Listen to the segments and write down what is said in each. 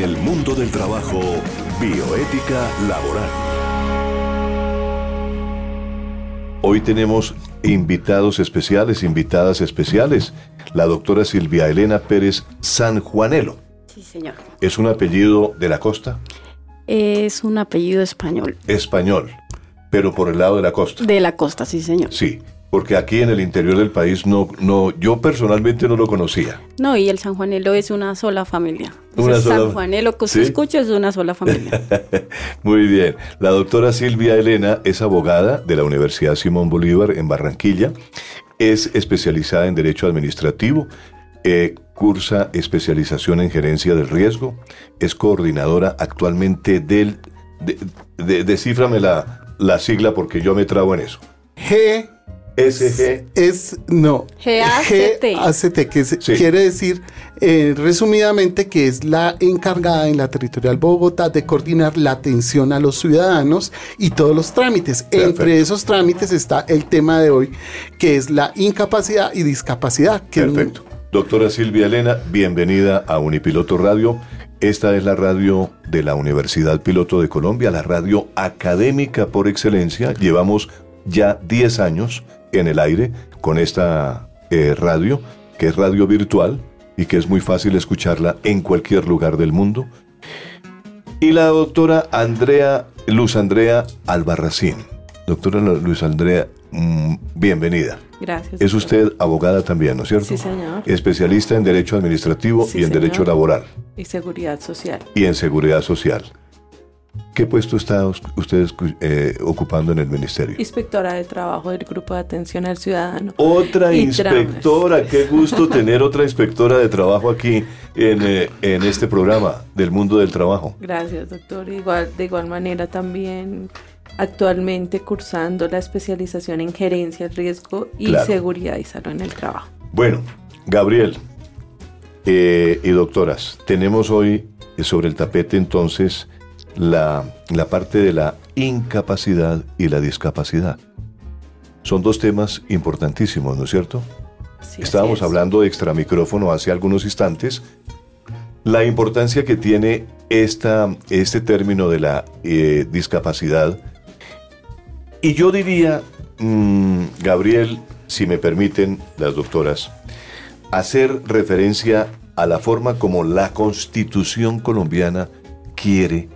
En el mundo del trabajo, bioética laboral. Hoy tenemos invitados especiales, invitadas especiales. La doctora Silvia Elena Pérez San Juanelo. Sí, señor. ¿Es un apellido de la costa? Es un apellido español. Español, pero por el lado de la costa. De la costa, sí, señor. Sí, porque aquí en el interior del país no, no, yo personalmente no lo conocía. No, y el San Juanelo es una sola familia. Una Ese sola- San Juanelo que usted ¿Sí? escucha es una sola familia. Muy bien. La doctora Silvia Elena es abogada de la Universidad Simón Bolívar en Barranquilla. Es especializada en Derecho Administrativo. eh, cursa especialización en Gerencia del Riesgo. Es coordinadora actualmente del... De, de- descíframe la, la sigla porque yo me trago en eso. G SG. es, no, GACT. GACT, que es- Sí. quiere decir, eh, resumidamente, que es la encargada en la territorial Bogotá de coordinar la atención a los ciudadanos y todos los trámites. Perfecto. Entre esos trámites está el tema de hoy, que es la incapacidad y discapacidad. Que Perfecto. Doctora Silvia Elena, bienvenida a Unipiloto Radio. Esta es la radio de la Universidad Piloto de Colombia, la radio académica por excelencia. Llevamos ya 10 años en el aire con esta eh, radio, que es radio virtual y que es muy fácil escucharla en cualquier lugar del mundo. Y la doctora Andrea, Luz Andrea Albarracín. Doctora Luz Andrea, mm, bienvenida. Gracias. Es usted abogada también, ¿no es cierto? Sí, señor. Especialista en Derecho Administrativo Sí, y en señor. Derecho Laboral Y seguridad social. y en Seguridad Social. ¿Qué puesto está us- usted escu- eh, ocupando en el Ministerio? Inspectora de trabajo del Grupo de Atención al Ciudadano. Otra Y inspectora, qué gusto tener otra inspectora de trabajo aquí en, eh, en este programa del mundo del trabajo. Gracias, doctor. Igual, de igual manera también actualmente cursando la especialización en gerencia, riesgo y Claro. seguridad y salud en el trabajo. Bueno, Gabriel eh, y doctoras, tenemos hoy sobre el tapete entonces la, la parte de la incapacidad y la discapacidad. Son dos temas importantísimos, ¿no es cierto? Sí, Estábamos es. hablando de extramicrófono hace algunos instantes. La importancia que tiene esta, este término de la eh, discapacidad. Y yo diría, mm, Gabriel, si me permiten las doctoras, hacer referencia a la forma como la constitución colombiana quiere,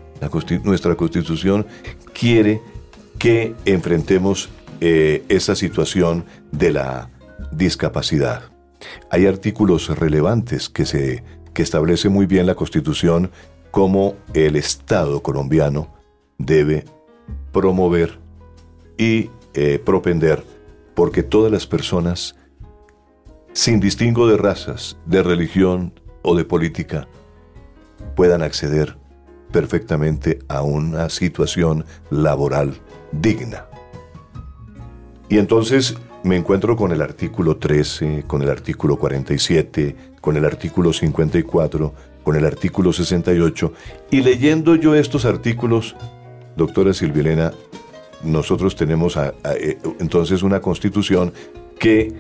nuestra constitución quiere que enfrentemos eh, esa situación de la discapacidad. Hay artículos relevantes que, se, que establece muy bien la constitución cómo el Estado colombiano debe promover y eh, propender porque todas las personas, sin distingo de razas, de religión o de política, puedan acceder perfectamente a una situación laboral digna. Y entonces me encuentro con el artículo 13, con el artículo 47, con el artículo 54, con el artículo 68, y leyendo yo estos artículos, doctora Silvilena, nosotros tenemos eh, entonces una constitución que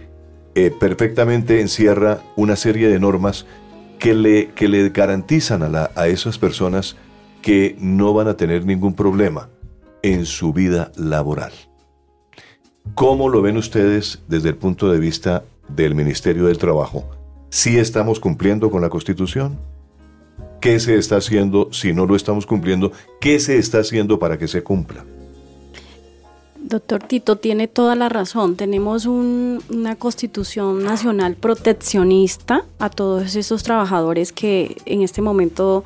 eh, perfectamente encierra una serie de normas que le, que le garantizan a, la- a esas personas que no van a tener ningún problema en su vida laboral. ¿Cómo lo ven ustedes desde el punto de vista del Ministerio del Trabajo? ¿Sí estamos cumpliendo con la Constitución? ¿Qué se está haciendo si no lo estamos cumpliendo? ¿Qué se está haciendo para que se cumpla? Doctor Tito tiene toda la razón. Tenemos un- una constitución nacional proteccionista a todos esos trabajadores que en este momento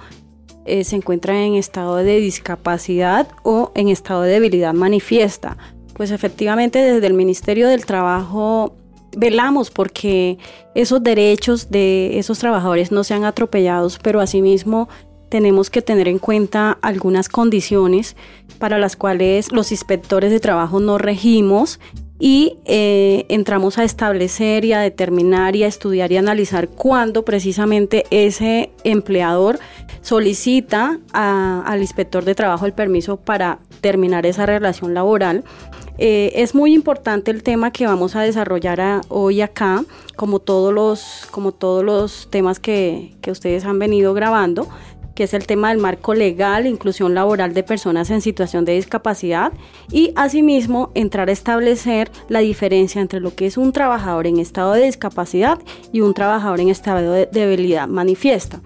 eh, se encuentran en estado de discapacidad o en estado de debilidad manifiesta. Pues efectivamente desde el Ministerio del Trabajo velamos porque esos derechos de esos trabajadores no sean atropellados, pero asimismo tenemos que tener en cuenta algunas condiciones para las cuales los inspectores de trabajo no regimos y eh, entramos a establecer y a determinar y a estudiar y analizar cuándo precisamente ese empleador solicita al inspector de trabajo el permiso para terminar esa relación laboral. Eh, es muy importante el tema que vamos a desarrollar hoy acá, como todos los, como todos los temas que, que ustedes han venido grabando, que es el tema del marco legal, inclusión laboral de personas en situación de discapacidad y asimismo entrar a establecer la diferencia entre lo que es un trabajador en estado de discapacidad y un trabajador en estado de debilidad manifiesta.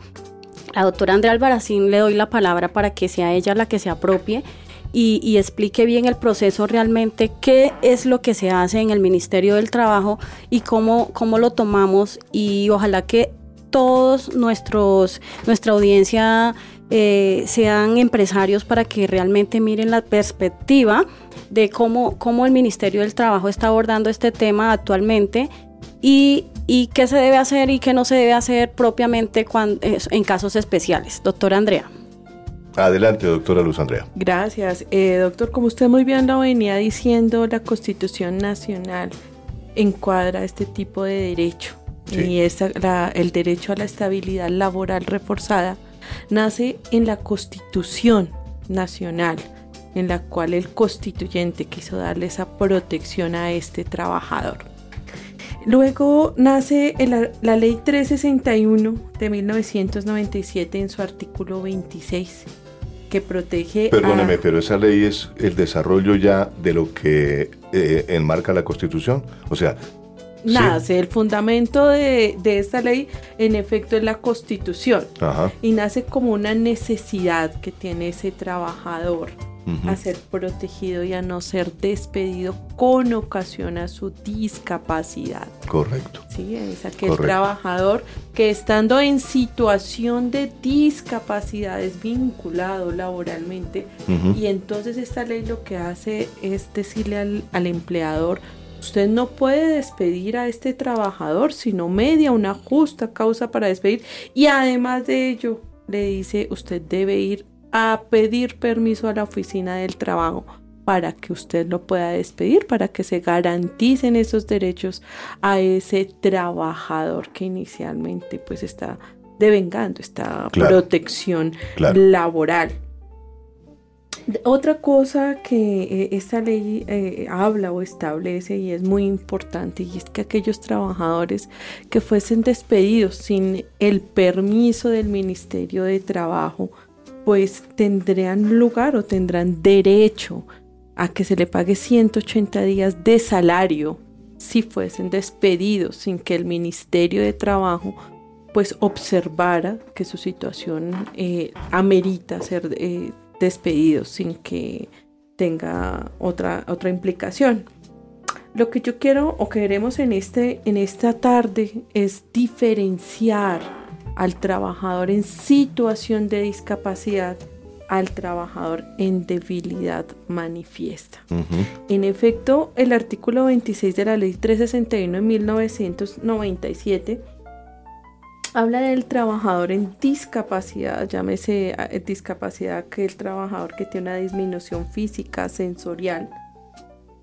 La doctora Andrea Albaracín le doy la palabra para que sea ella la que se apropie y, explique bien el proceso realmente, qué es lo que se hace en el Ministerio del Trabajo y cómo, cómo lo tomamos y ojalá que todos nuestros, nuestra audiencia eh, sean empresarios para que realmente miren la perspectiva de cómo, cómo el Ministerio del Trabajo está abordando este tema actualmente y, y qué se debe hacer y qué no se debe hacer propiamente cuando, en casos especiales. Doctora Andrea. Adelante, doctora Luz Andrea. Gracias. Eh, doctor, como usted muy bien lo venía diciendo, la Constitución Nacional encuadra este tipo de derecho. Y el derecho a la estabilidad laboral reforzada nace en la Constitución Nacional, en la cual el constituyente quiso darle esa protección a este trabajador. Luego nace la Ley 361 de 1997 en su artículo 26 que protege. Perdóneme, pero esa ley es el desarrollo ya de lo que eh, enmarca la Constitución. O sea. Nace el fundamento de, de, esta ley, en efecto, es la Constitución. Y nace como una necesidad que tiene ese trabajador a ser protegido y a no ser despedido con ocasión a su discapacidad. Correcto. Sí, es aquel trabajador que estando en situación de discapacidad es vinculado laboralmente y entonces esta ley lo que hace es decirle al, al empleador, Usted no puede despedir a este trabajador sino media una justa causa para despedir. Y además de ello le dice usted debe ir a pedir permiso a la oficina del trabajo para que usted lo pueda despedir, para que se garanticen esos derechos a ese trabajador que inicialmente pues está devengando esta protección laboral. Otra cosa que eh, esta ley eh, habla o establece y es muy importante y es que aquellos trabajadores que fuesen despedidos sin el permiso del Ministerio de Trabajo pues tendrían lugar o tendrán derecho a que se le pague 180 días de salario si fuesen despedidos sin que el Ministerio de Trabajo pues observara que su situación eh, amerita ser eh, despedidos sin que tenga otra, otra implicación. Lo que yo quiero o queremos en, este, en esta tarde es diferenciar al trabajador en situación de discapacidad al trabajador en debilidad manifiesta. En efecto, el artículo 26 de la Ley 361 de 1997 habla del trabajador en discapacidad, llámese eh, discapacidad que el trabajador que tiene una disminución física, sensorial.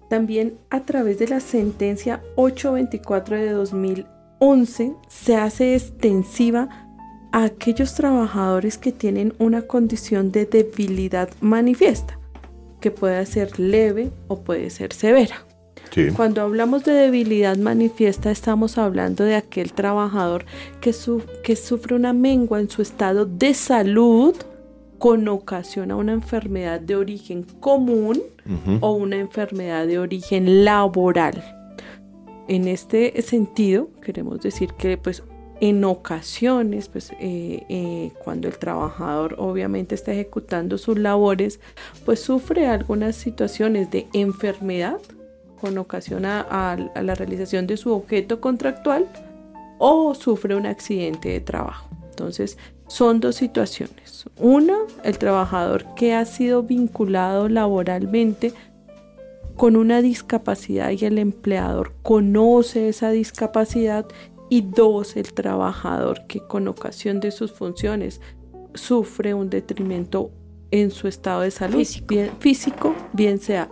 También a través de la sentencia 824 de 2011 se hace extensiva a aquellos trabajadores que tienen una condición de debilidad manifiesta, que puede ser leve o puede ser severa. Cuando hablamos de debilidad manifiesta estamos hablando de aquel trabajador que, que sufre una mengua en su estado de salud con ocasión a una enfermedad de origen común o una enfermedad de origen laboral. En este sentido, queremos decir que pues en ocasiones, pues eh, eh, cuando el trabajador obviamente está ejecutando sus labores, pues sufre algunas situaciones de enfermedad con ocasión a, la realización de su objeto contractual o sufre un accidente de trabajo. Entonces, son dos situaciones. Una, el trabajador que ha sido vinculado laboralmente con una discapacidad y el empleador conoce esa discapacidad y dos, el trabajador que con ocasión de sus funciones sufre un detrimento en su estado de salud físico, bien, sea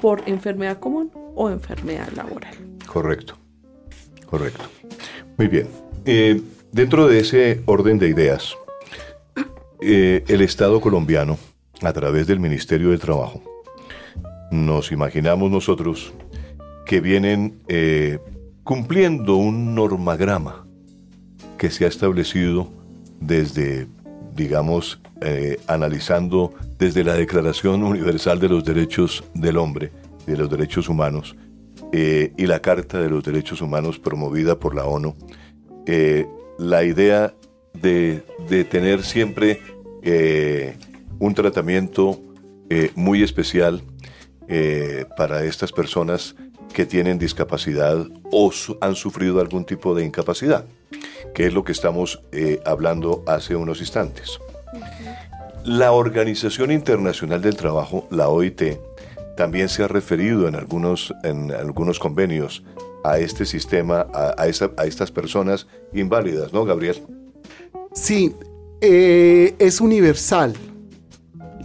por enfermedad común o enfermedad laboral. Correcto, correcto. Muy bien. Eh, dentro de ese orden de ideas, eh, el Estado colombiano, a través del Ministerio de Trabajo, nos imaginamos nosotros que vienen eh, cumpliendo un normagrama que se ha establecido desde digamos, eh, analizando desde la Declaración Universal de los Derechos del Hombre de los Derechos Humanos eh, y la Carta de los Derechos Humanos promovida por la ONU, la idea de, de tener siempre un tratamiento muy especial para estas personas que tienen discapacidad o han sufrido algún tipo de incapacidad, que es lo que estamos eh, hablando hace unos instantes. La Organización Internacional del Trabajo, la OIT, también se ha referido en algunos, en algunos convenios a este sistema, a, a, estas personas inválidas, ¿no, Gabriel? Sí, eh, es universal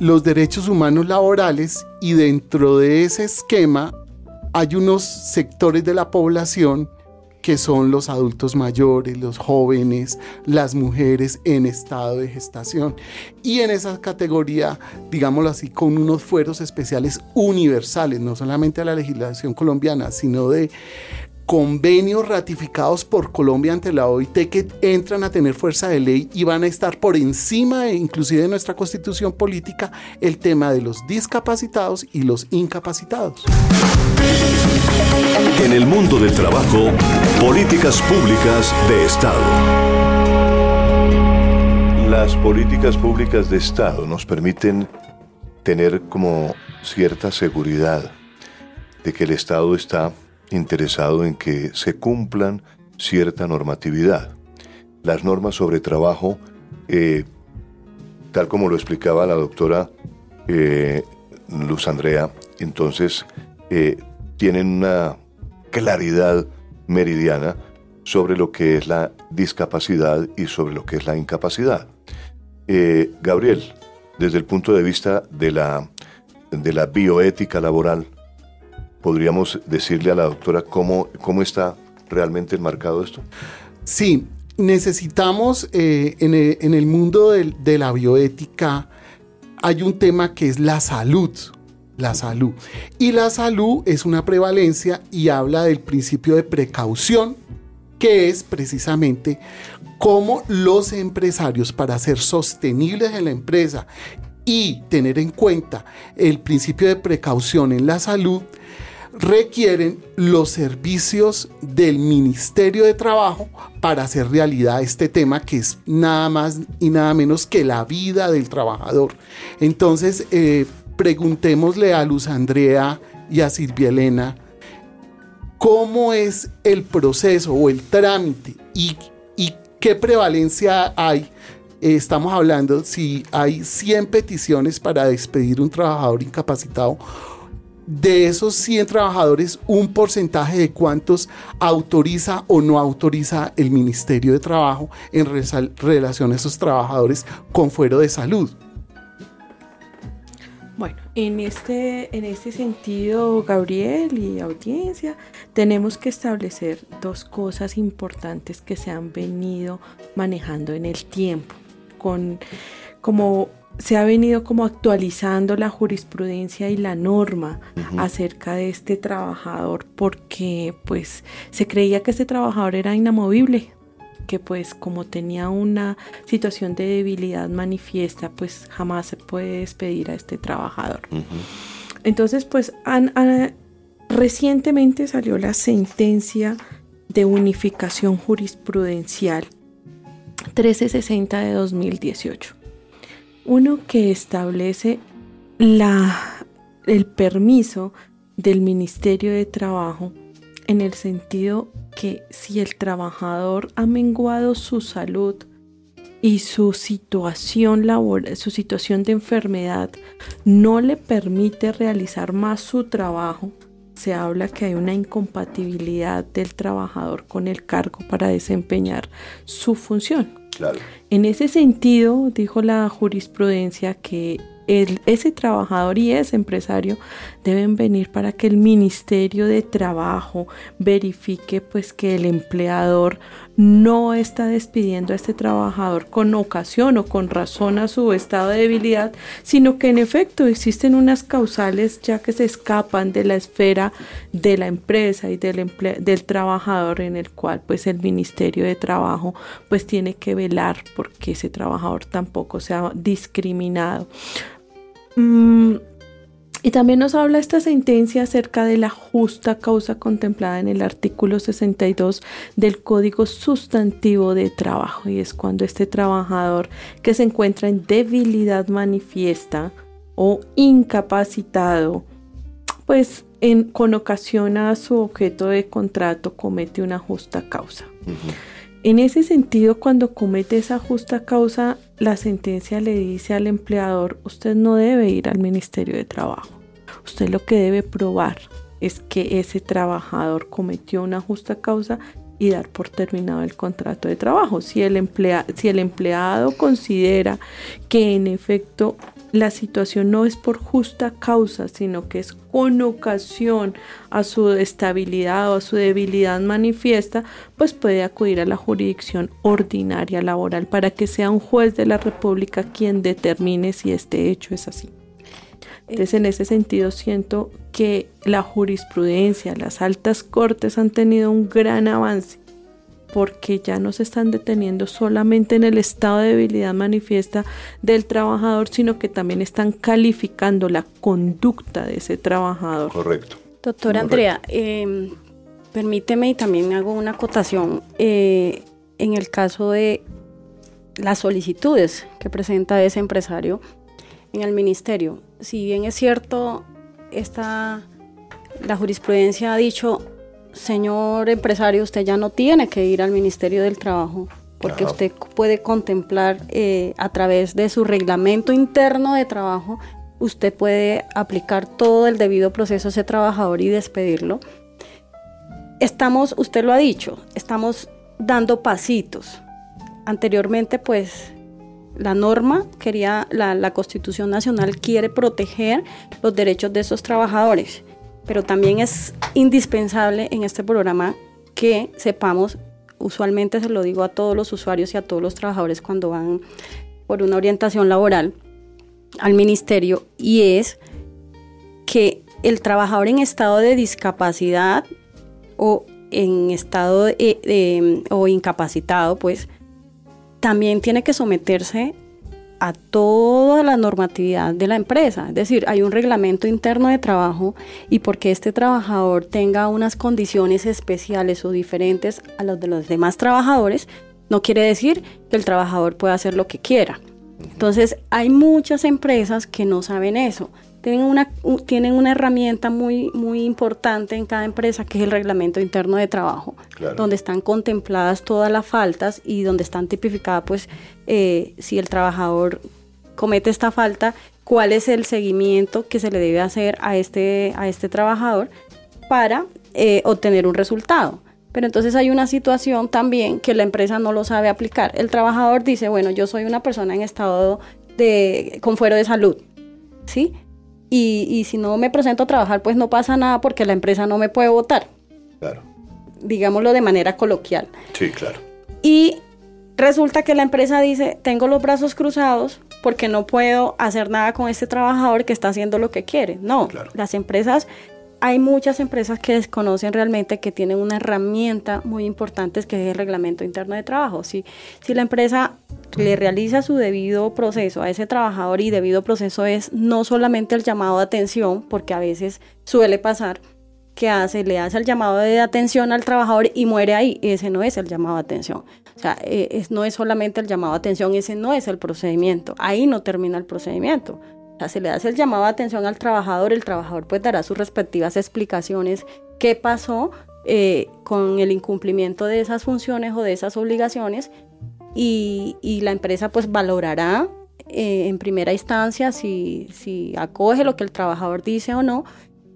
los derechos humanos laborales y dentro de ese esquema hay unos sectores de la población que son los adultos mayores, los jóvenes, las mujeres en estado de gestación. Y en esa categoría, digámoslo así, con unos fueros especiales universales, no solamente a la legislación colombiana, sino de convenios ratificados por Colombia ante la OIT que entran a tener fuerza de ley y van a estar por encima inclusive de nuestra constitución política el tema de los discapacitados y los incapacitados. En el mundo del trabajo, políticas públicas de Estado. Las políticas públicas de Estado nos permiten tener como cierta seguridad de que el Estado está interesado en que se cumplan cierta normatividad. Las normas sobre trabajo, eh, tal como lo explicaba la doctora eh, Luz Andrea, entonces eh, tienen una claridad meridiana sobre lo que es la discapacidad y sobre lo que es la incapacidad. Gabriel, desde el punto de vista de la, de la bioética laboral, podríamos decirle a la doctora cómo, cómo está realmente enmarcado esto? Sí, necesitamos eh, en, el, mundo de, la bioética, hay un tema que es la salud. La salud. Y la salud es una prevalencia y habla del principio de precaución, que es precisamente cómo los empresarios, para ser sostenibles en la empresa y tener en cuenta el principio de precaución en la salud, requieren los servicios del Ministerio de Trabajo para hacer realidad este tema que es nada más y nada menos que la vida del trabajador. Entonces, eh, preguntémosle a Luz Andrea y a Silvia Elena cómo es el proceso o el trámite y, y qué prevalencia hay estamos hablando si hay 100 peticiones para despedir un trabajador incapacitado de esos 100 trabajadores, un porcentaje de cuántos autoriza o no autoriza el Ministerio de Trabajo en relación a esos trabajadores con fuero de salud. Bueno, en este, en este sentido, Gabriel y audiencia, tenemos que establecer dos cosas importantes que se han venido manejando en el tiempo, con como se ha venido como actualizando la jurisprudencia y la norma acerca de este trabajador porque pues se creía que este trabajador era inamovible que pues como tenía una situación de debilidad manifiesta pues jamás se puede despedir a este trabajador. Entonces pues recientemente salió la sentencia de unificación jurisprudencial 1360 de 2018 uno que establece el permiso del Ministerio de Trabajo en el sentido que si el trabajador ha menguado su salud y su situación laboral, su situación de enfermedad no le permite realizar más su trabajo, se habla que hay una incompatibilidad del trabajador con el cargo para desempeñar su función. En ese sentido, dijo la jurisprudencia que ese trabajador y ese empresario deben venir para que el Ministerio de Trabajo verifique pues que el empleador no está despidiendo a este trabajador con ocasión o con razón a su estado de debilidad, sino que en efecto existen unas causales ya que se escapan de la esfera de la empresa y del, del trabajador en el cual pues el Ministerio de Trabajo pues tiene que velar porque ese trabajador tampoco sea discriminado. Mm, y también nos habla esta sentencia acerca de la justa causa contemplada en el artículo 62 del Código Sustantivo de Trabajo y es cuando este trabajador que se encuentra en debilidad manifiesta o incapacitado, pues en, con ocasión a su objeto de contrato comete una justa causa. En ese sentido, cuando comete esa justa causa, la sentencia le dice al empleador, usted no debe ir al Ministerio de Trabajo. Usted lo que debe probar es que ese trabajador cometió una justa causa y dar por terminado el contrato de trabajo. Si el, si el empleado considera que en efecto la situación no es por justa causa, sino que es con ocasión a su estabilidad o a su debilidad manifiesta, pues puede acudir a la jurisdicción ordinaria laboral para que sea un juez de la República quien determine si este hecho es así. Entonces, en ese sentido, siento que la jurisprudencia, las altas cortes han tenido un gran avance porque ya no se están deteniendo solamente en el estado de debilidad manifiesta del trabajador, sino que también están calificando la conducta de ese trabajador. Correcto. Doctora Andrea, em, permíteme y también hago una acotación eh, en el caso de las solicitudes que presenta ese empresario en el ministerio. Si bien es cierto, esta, la jurisprudencia ha dicho señor empresario, usted ya no tiene que ir al Ministerio del Trabajo porque usted puede contemplar eh, a través de su reglamento interno de trabajo, usted puede aplicar todo el debido proceso a ese trabajador y despedirlo. Estamos, usted lo ha dicho, estamos dando pasitos. Anteriormente, pues, la norma quería, la, la Constitución Nacional quiere proteger los derechos de esos trabajadores pero también es indispensable en este programa que sepamos, usualmente se lo digo a todos los usuarios y a todos los trabajadores cuando van por una orientación laboral al ministerio, y es que el trabajador en estado de discapacidad o en estado o incapacitado, pues también tiene que someterse a toda la normatividad de la empresa. Es decir, hay un reglamento interno de trabajo y porque este trabajador tenga unas condiciones especiales o diferentes a las de los demás trabajadores, no quiere decir que el trabajador pueda hacer lo que quiera. Entonces, hay muchas empresas que no saben eso. Tienen una, tienen una herramienta muy, muy importante en cada empresa que es el reglamento interno de trabajo, donde están contempladas todas las faltas y donde están tipificadas pues eh, si el trabajador comete esta falta, cuál es el seguimiento que se le debe hacer a este, a este trabajador para eh, obtener un resultado. Pero entonces hay una situación también que la empresa no lo sabe aplicar. El trabajador dice, bueno, yo soy una persona en estado de con fuero de salud, ¿sí? Y, y, si no me presento a trabajar, pues no pasa nada porque la empresa no me puede votar. Claro. Digámoslo de manera coloquial. Sí, claro. Y Resulta que la empresa dice, tengo los brazos cruzados porque no puedo hacer nada con este trabajador que está haciendo lo que quiere. No, las empresas, hay muchas empresas que desconocen realmente que tienen una herramienta muy importante que es el reglamento interno de trabajo. Si, si la empresa le realiza su debido proceso a ese trabajador y debido proceso es no solamente el llamado de atención, porque a veces suele pasar, que hace, le hace el llamado de atención al trabajador y muere ahí. Ese no es el llamado de atención. O sea, eh, no es solamente el llamado de atención, ese no es el procedimiento. Ahí no termina el procedimiento. Se le hace el llamado de atención al trabajador, el trabajador pues dará sus respectivas explicaciones, qué pasó eh, con el incumplimiento de esas funciones o de esas obligaciones y, la empresa pues valorará eh, en primera instancia si, si acoge lo que el trabajador dice o no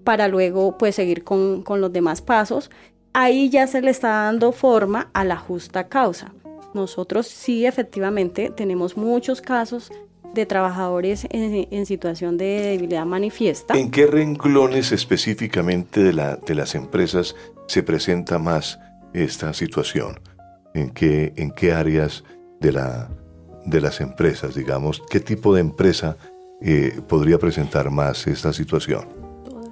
para luego pues seguir con, con los demás pasos. Ahí ya se le está dando forma a la justa causa. Nosotros sí efectivamente tenemos muchos casos de trabajadores en, situación de debilidad manifiesta. ¿En qué renglones específicamente de, la, de las empresas se presenta más esta situación? ¿En qué, en qué áreas de, la, de las empresas, digamos? ¿Qué tipo de empresa eh, podría presentar más esta situación? Todas.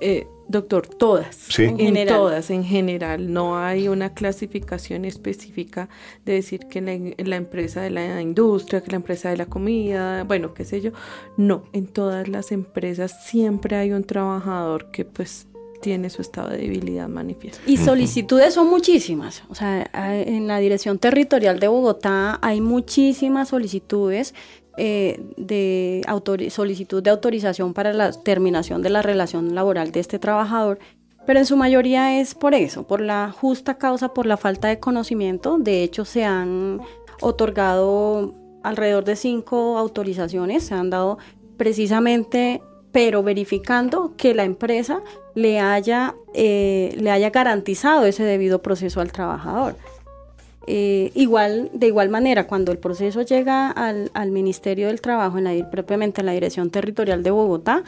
Eh, doctor, todas. Sí. En, general. todas, en general. No hay una clasificación específica de decir que la, la, empresa de la industria, que la empresa de la comida, bueno, qué sé yo. No, en todas las empresas siempre hay un trabajador que pues tiene su estado de debilidad manifiesto. Y solicitudes son muchísimas. O sea, en la Dirección Territorial de Bogotá hay muchísimas solicitudes eh, de solicitud de autorización para la terminación de la relación laboral de este trabajador, pero en su mayoría es por eso, por la justa causa, por la falta de conocimiento. De hecho, se han otorgado alrededor de cinco autorizaciones, se han dado precisamente pero verificando que la empresa le haya, eh, le haya garantizado ese debido proceso al trabajador. Eh, igual, de igual manera, cuando el proceso llega al, Ministerio del Trabajo, en la, propiamente en la Dirección Territorial de Bogotá,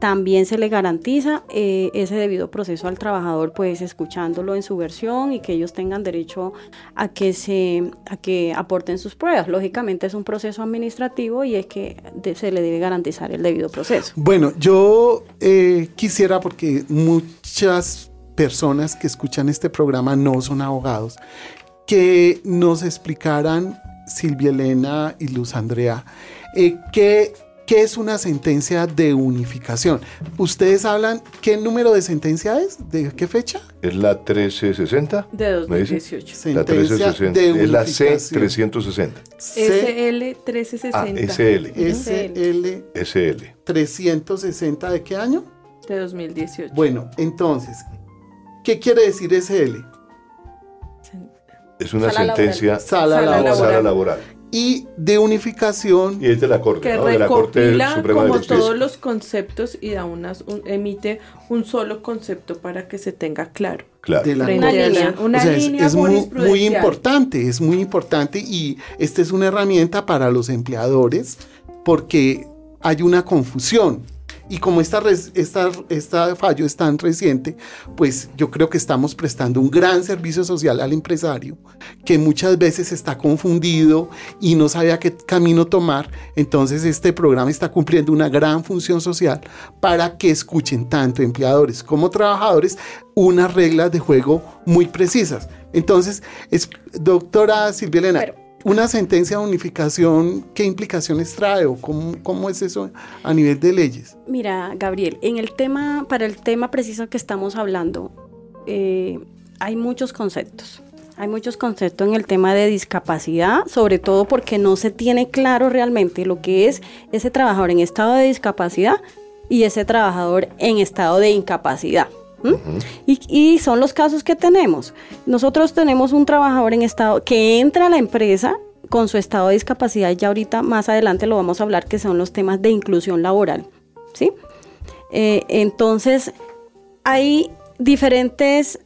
también se le garantiza eh, ese debido proceso al trabajador, pues escuchándolo en su versión y que ellos tengan derecho a que se a que aporten sus pruebas. Lógicamente es un proceso administrativo y es que se le debe garantizar el debido proceso. Bueno, yo eh, quisiera porque muchas personas que escuchan este programa no son abogados, que nos explicaran Silvia Elena y Luz Andrea eh, que ¿Qué es una sentencia de unificación? Ustedes hablan, ¿qué número de sentencia es? ¿De qué fecha? Es la 1360. De 2018. La 1360. De es la C360. SL 1360. Ah, SL. SL. SL. 360 de qué año? De 2018. Bueno, entonces, ¿qué quiere decir SL? Es una sala sentencia. Laboral. Sala, sala laboral. Sala laboral y de unificación. Y es de la Corte, que ¿no? recopila de la Corte Suprema como de Justicia. todos los conceptos y da unas, un, emite un solo concepto para que se tenga claro. Claro. De la Una a línea. la- una O sea, es- línea es, muy, importante, es muy importante y esta es una herramienta para los empleadores porque hay una confusión. Y como esta, esta, esta fallo es tan reciente, pues yo creo que estamos prestando un gran servicio social al empresario que muchas veces está confundido y no sabe a qué camino tomar. Entonces este programa está cumpliendo una gran función social para que escuchen tanto empleadores como trabajadores unas reglas de juego muy precisas. Entonces, es, doctora Silvia Elena, Pero- una sentencia de unificación, ¿qué implicaciones trae o cómo, cómo es eso a nivel de leyes? Mira, Gabriel, en el tema, para el tema preciso que estamos hablando, eh, hay muchos conceptos. Hay muchos conceptos en el tema de discapacidad, sobre todo porque no se tiene claro realmente lo que es ese trabajador en estado de discapacidad y ese trabajador en estado de incapacidad. Y, y son los casos que tenemos. Nosotros tenemos un trabajador en estado que entra a la empresa con su estado de discapacidad, y ya ahorita más adelante lo vamos a hablar, que son los temas de inclusión laboral. ¿sí? Eh, entonces, hay diferentes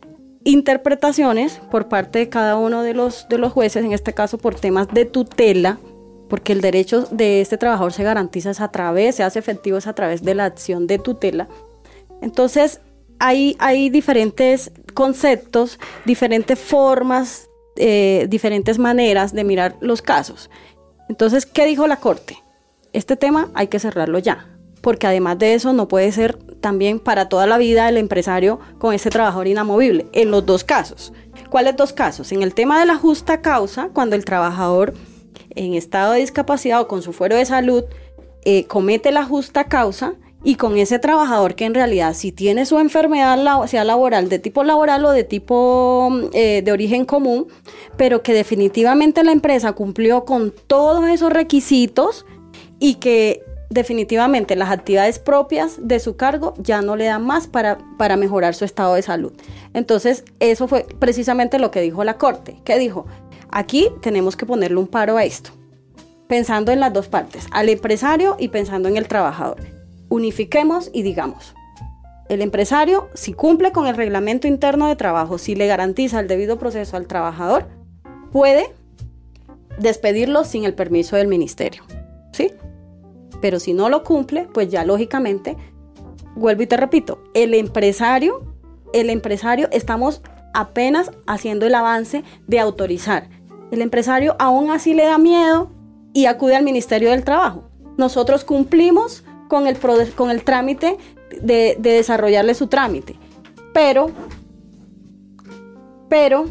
interpretaciones por parte de cada uno de los, de los jueces, en este caso por temas de tutela, porque el derecho de este trabajador se garantiza a través, se hace efectivo a través de la acción de tutela. Entonces, hay, diferentes conceptos, diferentes formas, eh, diferentes maneras de mirar los casos. Entonces, ¿qué dijo la Corte? Este tema hay que cerrarlo ya, porque además de eso no puede ser también para toda la vida el empresario con ese trabajador inamovible, en los dos casos. ¿Cuáles dos casos? En el tema de la justa causa, cuando el trabajador en estado de discapacidad o con su fuero de salud eh, comete la justa causa y con ese trabajador que en realidad si tiene su enfermedad, sea laboral, de tipo laboral o de tipo eh, de origen común, pero que definitivamente la empresa cumplió con todos esos requisitos y que definitivamente las actividades propias de su cargo ya no le dan más para, para mejorar su estado de salud. Entonces, eso fue precisamente lo que dijo la Corte. ¿Qué dijo? Aquí tenemos que ponerle un paro a esto, pensando en las dos partes, al empresario y pensando en el trabajador. Unifiquemos y digamos, el empresario, si cumple con el reglamento interno de trabajo, si le garantiza el debido proceso al trabajador, puede despedirlo sin el permiso del ministerio. ¿Sí? Pero si no lo cumple, pues ya lógicamente, vuelvo y te repito, el empresario, el empresario, estamos apenas haciendo el avance de autorizar. El empresario aún así le da miedo y acude al Ministerio del Trabajo. Nosotros cumplimos con el, con el trámite de, de desarrollarle su trámite, pero, pero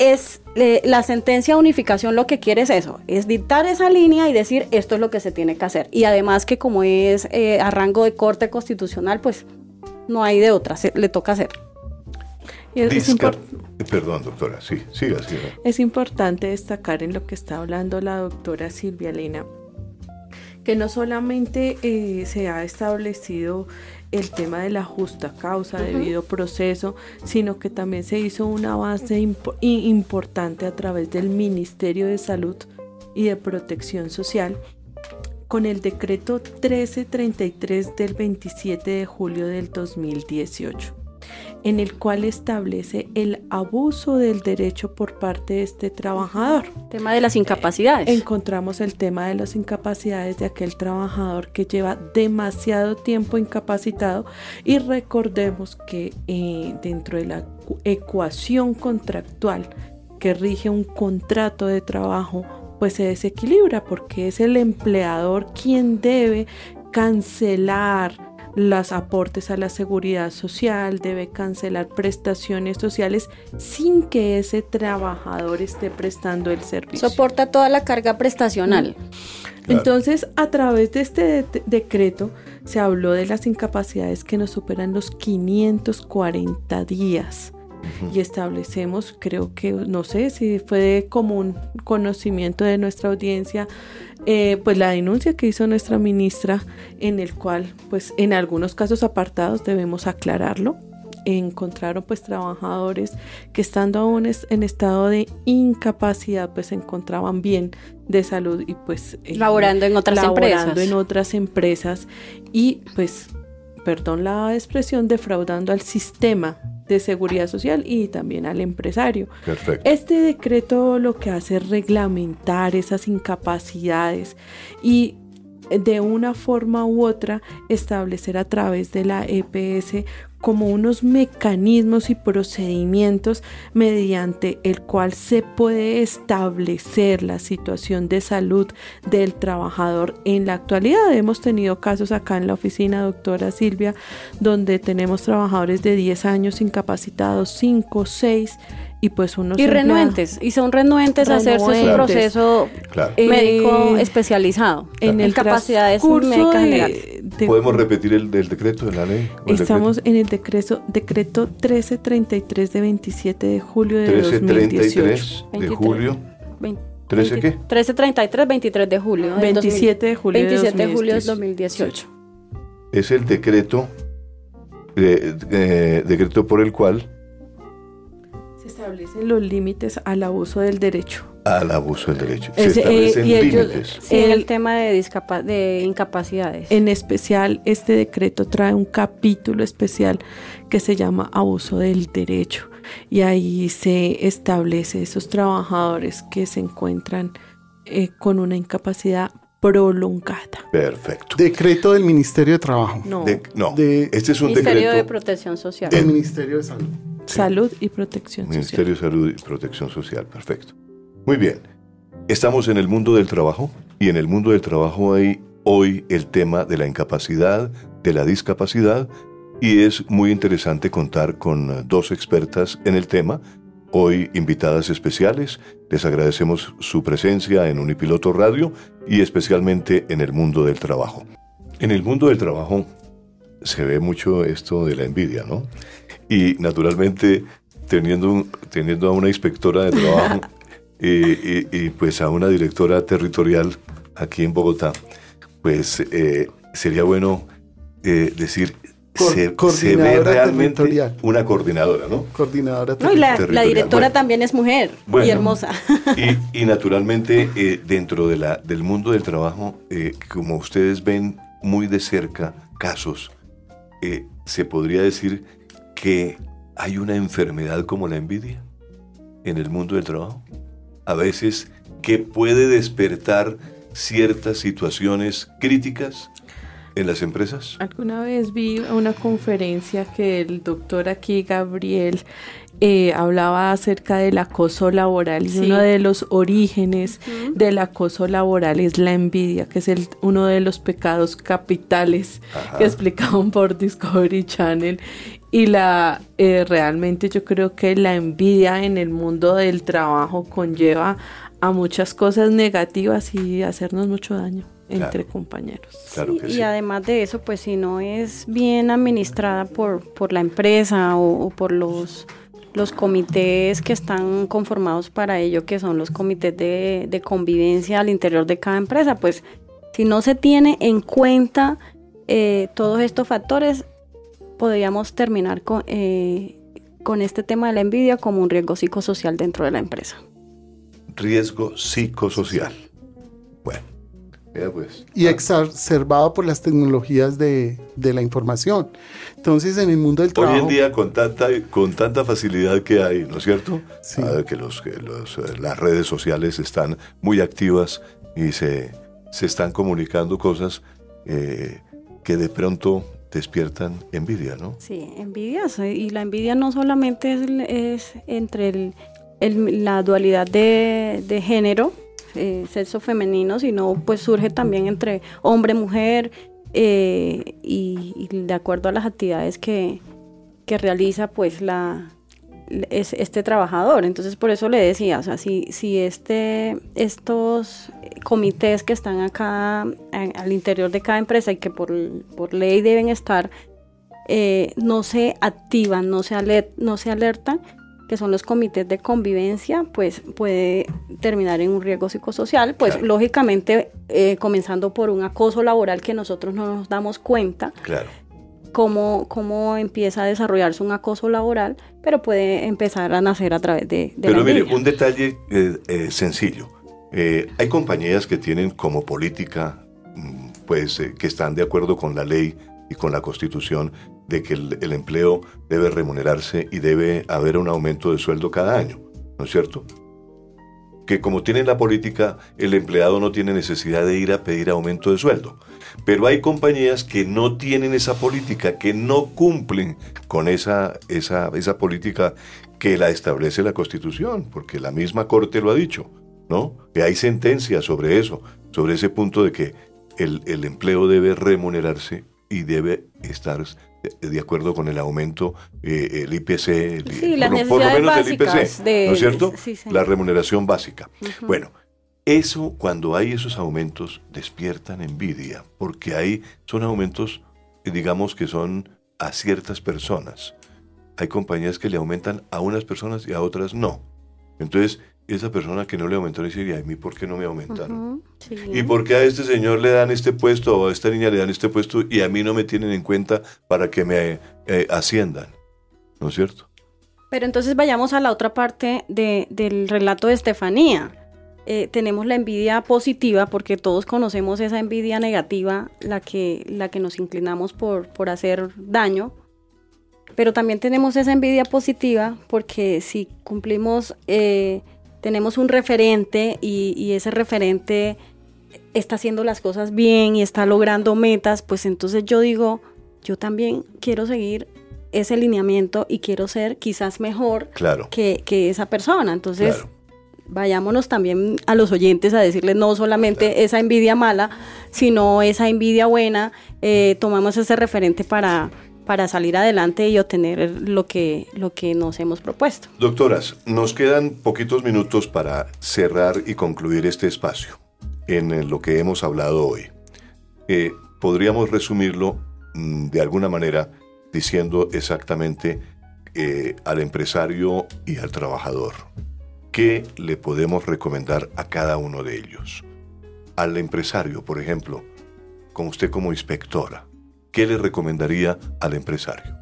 es la sentencia de unificación lo que quiere es eso, es dictar esa línea y decir esto es lo que se tiene que hacer. Y además que como es eh, a rango de corte constitucional, pues no hay de otra, le toca hacer. Es, Perdón, doctora, sí, siga, siga. Es importante destacar en lo que está hablando la doctora Silvia Elena, que no solamente eh, se ha establecido el tema de la justa causa, debido proceso, sino que también se hizo un avance importante a través del Ministerio de Salud y de Protección Social con el decreto 1333 del 27 de julio del 2018 en el cual establece el abuso del derecho por parte de este trabajador. Tema de las incapacidades. Encontramos el tema de las incapacidades de aquel trabajador que lleva demasiado tiempo incapacitado y recordemos que eh, dentro de la ecuación contractual que rige un contrato de trabajo, pues se desequilibra porque es el empleador quien debe cancelar los aportes a la seguridad social, debe cancelar prestaciones sociales sin que ese trabajador esté prestando el servicio. Soporta toda la carga prestacional. Entonces, a través de este decreto se habló de las incapacidades que nos superan los 540 días y establecemos, creo que, no sé si fue de común conocimiento de nuestra audiencia, eh, pues la denuncia que hizo nuestra ministra, en el cual, pues en algunos casos apartados debemos aclararlo, encontraron pues trabajadores que estando aún en estado de incapacidad pues se encontraban bien de salud y pues eh, laborando en otras laborando en otras empresas. Y pues perdón la expresión defraudando al sistema de seguridad social y también al empresario. Este decreto lo que hace es reglamentar esas incapacidades y de una forma u otra establecer a través de la EPS como unos mecanismos y procedimientos mediante el cual se puede establecer la situación de salud del trabajador en la actualidad. Hemos tenido casos acá en la oficina, doctora Silvia, donde tenemos trabajadores de 10 años incapacitados, 5, 6 y pues unos y renuentes y son renuentes, a hacerse su proceso médico eh, especializado. en el capacidades médicas generales. podemos repetir el del decreto de la ley estamos en el decreto decreto 1333 de 27 de julio de 1333 de julio 13 qué 1333 23 de julio 27 de julio 27 de, julio de 2018 es el decreto eh, eh, decreto por el cual establecen los límites al abuso del derecho. Al abuso del derecho. Se establecen límites. en el tema de, de incapacidades. En especial, este decreto trae un capítulo especial que se llama abuso del derecho. Y ahí se establece esos trabajadores que se encuentran eh, con una incapacidad prolongada. Perfecto. Decreto del Ministerio de Trabajo. No, no. este es un Ministerio de Protección Social. Del Ministerio de Salud. Salud y Protección Ministerio de Salud y Protección Social, perfecto. Muy bien, estamos en el mundo del trabajo y en el mundo del trabajo hay hoy el tema de la incapacidad, de la discapacidad y es muy interesante contar con dos expertas en el tema, hoy invitadas especiales. Les agradecemos su presencia en Unipiloto Radio y especialmente en el mundo del trabajo. En el mundo del trabajo se ve mucho esto de la envidia, ¿no? Y naturalmente, teniendo, teniendo a una inspectora de trabajo y, pues a una directora territorial aquí en Bogotá, pues eh, sería bueno eh, decir, se, ve realmente una coordinadora, ¿no? Coordinadora no, y la, directora también es mujer y hermosa. Y, naturalmente, eh, dentro de la, del mundo del trabajo, como ustedes ven muy de cerca casos, se podría decir que hay una enfermedad como la envidia en el mundo del trabajo. A veces que puede despertar ciertas situaciones críticas. En las empresas? Alguna vez vi una conferencia que el doctor aquí, Gabriel, eh, hablaba acerca del acoso laboral y uno de los orígenes del acoso laboral es la envidia, que es el, uno de los pecados capitales que explicaban por Discovery Channel. Y la eh, realmente yo creo que la envidia en el mundo del trabajo conlleva a muchas cosas negativas y hacernos mucho daño entre compañeros. Y además de eso, pues si no es bien administrada por, por la empresa o por los los comités que están conformados para ello, que son los comités de, convivencia al interior de cada empresa, pues si no se tiene en cuenta eh, todos estos factores, podríamos terminar con, eh, con este tema de la envidia como un riesgo psicosocial dentro de la empresa. Riesgo psicosocial. Bueno. Pues. Y exacerbado por las tecnologías de, la información. Entonces, en el mundo del trabajo... Hoy en día, con tanta, con tanta facilidad que hay, ¿no es cierto? Sí. que, los, que los, eh, las redes sociales están muy activas y se, se están comunicando cosas eh, que de pronto despiertan envidia, ¿no? Sí, envidia. Y la envidia no solamente es, entre el, la dualidad de, de género, eh, sexo femenino, sino pues surge también entre hombre, mujer eh, y, de acuerdo a las actividades que, que realiza pues la es, este trabajador. Entonces por eso le decía, o sea, si, si este, estos comités que están acá al interior de cada empresa y que por, por ley deben estar, eh, no se activan, no se, no se alertan, que son los comités de convivencia, pues puede terminar en un riesgo psicosocial, pues lógicamente eh, comenzando por un acoso laboral que nosotros no nos damos cuenta. Claro. Cómo, cómo empieza a desarrollarse un acoso laboral, pero puede empezar a nacer a través de... de pero mire, un detalle eh, eh, sencillo. hay compañías que tienen como política, mm, pues, que están de acuerdo con la ley y con la constitución, de que el, empleo debe remunerarse y debe haber un aumento de sueldo cada año, ¿no es cierto? Que como tienen la política, el empleado no tiene necesidad de ir a pedir aumento de sueldo. Pero hay compañías que no tienen esa política, que no cumplen con esa, esa, esa política que la establece la Constitución, porque la misma Corte lo ha dicho, ¿no? Que hay sentencias sobre eso, sobre ese punto de que el, el empleo debe remunerarse y debe estar de acuerdo con el aumento, eh, el IPC, el, por, lo menos el IPC, ¿no es cierto? La remuneración básica. Bueno, eso cuando hay esos aumentos despiertan envidia, porque ahí son aumentos, digamos que son a ciertas personas. Hay compañías que le aumentan a unas personas y a otras no. Entonces, esa persona que no le aumentó le dice, ¿y a mí por qué no me aumentaron? ¿Y por qué a este señor le dan este puesto o a esta niña le dan este puesto y a mí no me tienen en cuenta para que me eh, asciendan? ¿No es cierto? Pero entonces vayamos a la otra parte del relato de Estefanía. Eh, tenemos la envidia positiva porque todos conocemos esa envidia negativa, la que, la que nos inclinamos por, por hacer daño. Pero también tenemos esa envidia positiva porque si cumplimos... Eh, tenemos un referente y, ese referente está haciendo las cosas bien y está logrando metas, pues entonces yo digo, yo también quiero seguir ese lineamiento y quiero ser quizás mejor que, esa persona. Entonces, vayámonos también a los oyentes a decirles no solamente esa envidia mala, sino esa envidia buena, eh, tomamos ese referente para, para salir adelante y obtener lo que, lo que nos hemos propuesto. Doctoras, nos quedan poquitos minutos para cerrar y concluir este espacio en lo que hemos hablado hoy. Eh, podríamos resumirlo mm, de alguna manera diciendo exactamente eh, al empresario y al trabajador. ¿Qué le podemos recomendar a cada uno de ellos? Al empresario, por ejemplo, con usted como inspectora, ¿qué le recomendaría al empresario?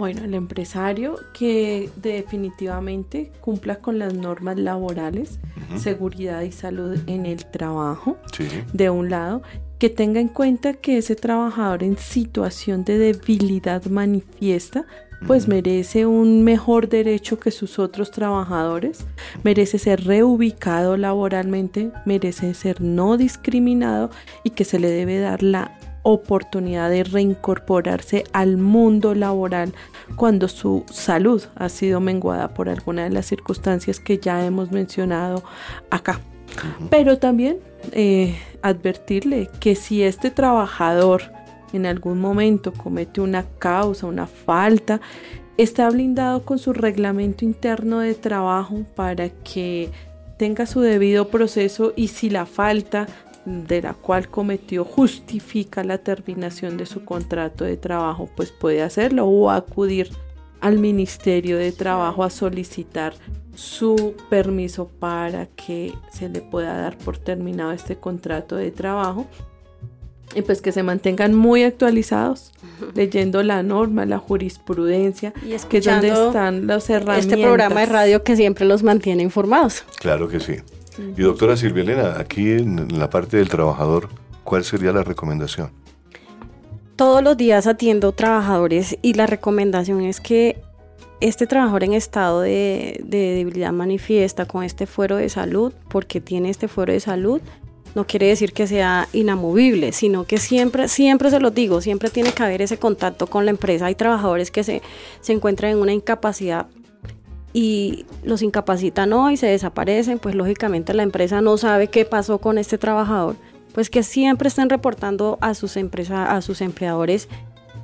Bueno, el empresario que definitivamente cumpla con las normas laborales, seguridad y salud en el trabajo, de un lado, que tenga en cuenta que ese trabajador en situación de debilidad manifiesta, pues merece un mejor derecho que sus otros trabajadores, merece ser reubicado laboralmente, merece ser no discriminado y que se le debe dar la oportunidad de reincorporarse al mundo laboral cuando su salud ha sido menguada por alguna de las circunstancias que ya hemos mencionado acá. Pero también eh, advertirle que si este trabajador en algún momento comete una causa, una falta, está blindado con su reglamento interno de trabajo para que tenga su debido proceso y si la falta de la cual cometió justifica la terminación de su contrato de trabajo, pues puede hacerlo o acudir al Ministerio de Trabajo a solicitar su permiso para que se le pueda dar por terminado este contrato de trabajo y pues que se mantengan muy actualizados, leyendo la norma, la jurisprudencia, y que es donde están las herramientas. Este programa de radio que siempre los mantiene informados. Claro que sí. Y doctora Silvia Elena, aquí en la parte del trabajador, ¿cuál sería la recomendación? Todos los días atiendo trabajadores y la recomendación es que este trabajador en estado de, de debilidad manifiesta con este fuero de salud, porque tiene este fuero de salud, no quiere decir que sea inamovible, sino que siempre, siempre se lo digo, siempre tiene que haber ese contacto con la empresa. Hay trabajadores que se, se encuentran en una incapacidad y los incapacitan hoy, se desaparecen, pues lógicamente la empresa no sabe qué pasó con este trabajador, pues que siempre estén reportando a sus empresas, a sus empleadores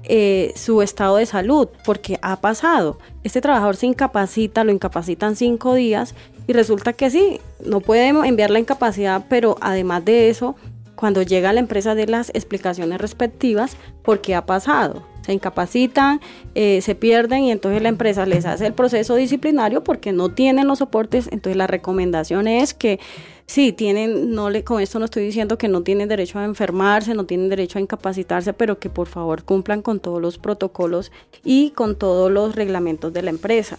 eh, su estado de salud, porque ha pasado. Este trabajador se incapacita, lo incapacitan cinco días y resulta que sí, no puede enviar la incapacidad, pero además de eso, cuando llega a la empresa de las explicaciones respectivas, por qué ha pasado. Se incapacitan, eh, se pierden y entonces la empresa les hace el proceso disciplinario porque no tienen los soportes. Entonces la recomendación es que sí, tienen, no le, con esto no estoy diciendo que no tienen derecho a enfermarse, no tienen derecho a incapacitarse, pero que por favor cumplan con todos los protocolos y con todos los reglamentos de la empresa.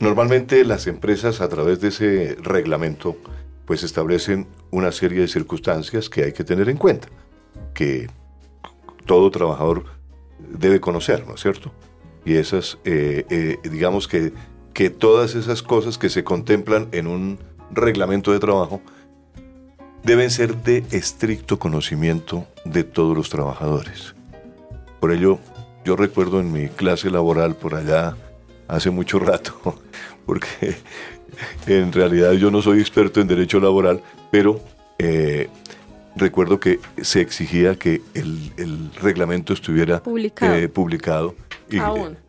Normalmente las empresas a través de ese reglamento pues establecen una serie de circunstancias que hay que tener en cuenta, que todo trabajador debe conocer, ¿no es cierto? Y esas, eh, eh, digamos que, que todas esas cosas que se contemplan en un reglamento de trabajo deben ser de estricto conocimiento de todos los trabajadores. Por ello, yo recuerdo en mi clase laboral por allá hace mucho rato, porque en realidad yo no soy experto en derecho laboral, pero eh, recuerdo que se exigía que el, reglamento estuviera publicado, eh,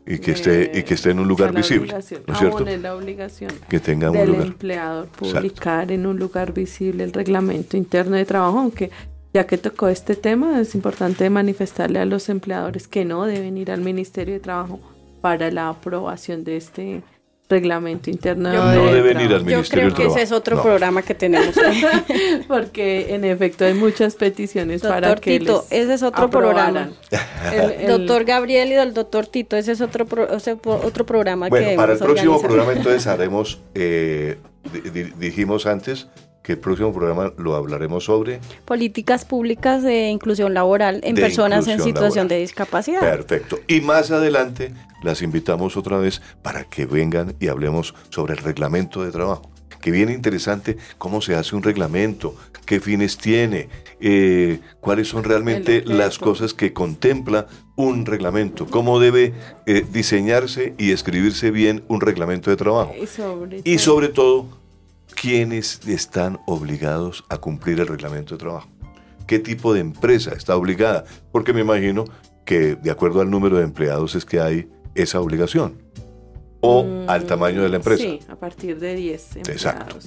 y, que esté y que esté en un lugar visible, ¿no es cierto? es la obligación que tenga un del lugar. empleador publicar en un lugar visible el reglamento interno de trabajo, aunque ya que tocó este tema, es importante manifestarle a los empleadores que no deben ir al Ministerio de Trabajo para la aprobación de este reglamento interno. no deben ir al Ministerio Yo creo que ese es otro programa que tenemos. Porque en efecto hay muchas peticiones para que Tito, ese es otro programa. El, doctor Gabriel y el doctor Tito, ese es otro otro programa bueno, para el próximo programa entonces haremos, eh, dijimos antes, que el próximo programa lo hablaremos sobre políticas públicas de inclusión laboral en personas en situación de discapacidad. Perfecto. Y más adelante las invitamos otra vez para que vengan y hablemos sobre el reglamento de trabajo. Que viene interesante cómo se hace un reglamento, qué fines tiene, eh, cuáles son realmente las cosas que contempla un reglamento, cómo debe eh, diseñarse y escribirse bien un reglamento de trabajo. y sobre todo ¿quiénes están obligados a cumplir el reglamento de trabajo? ¿Qué tipo de empresa está obligada? Porque me imagino que de acuerdo al número de empleados es que hay esa obligación. O mm, al tamaño de la empresa. Sí, a partir de 10 empleados. Exacto.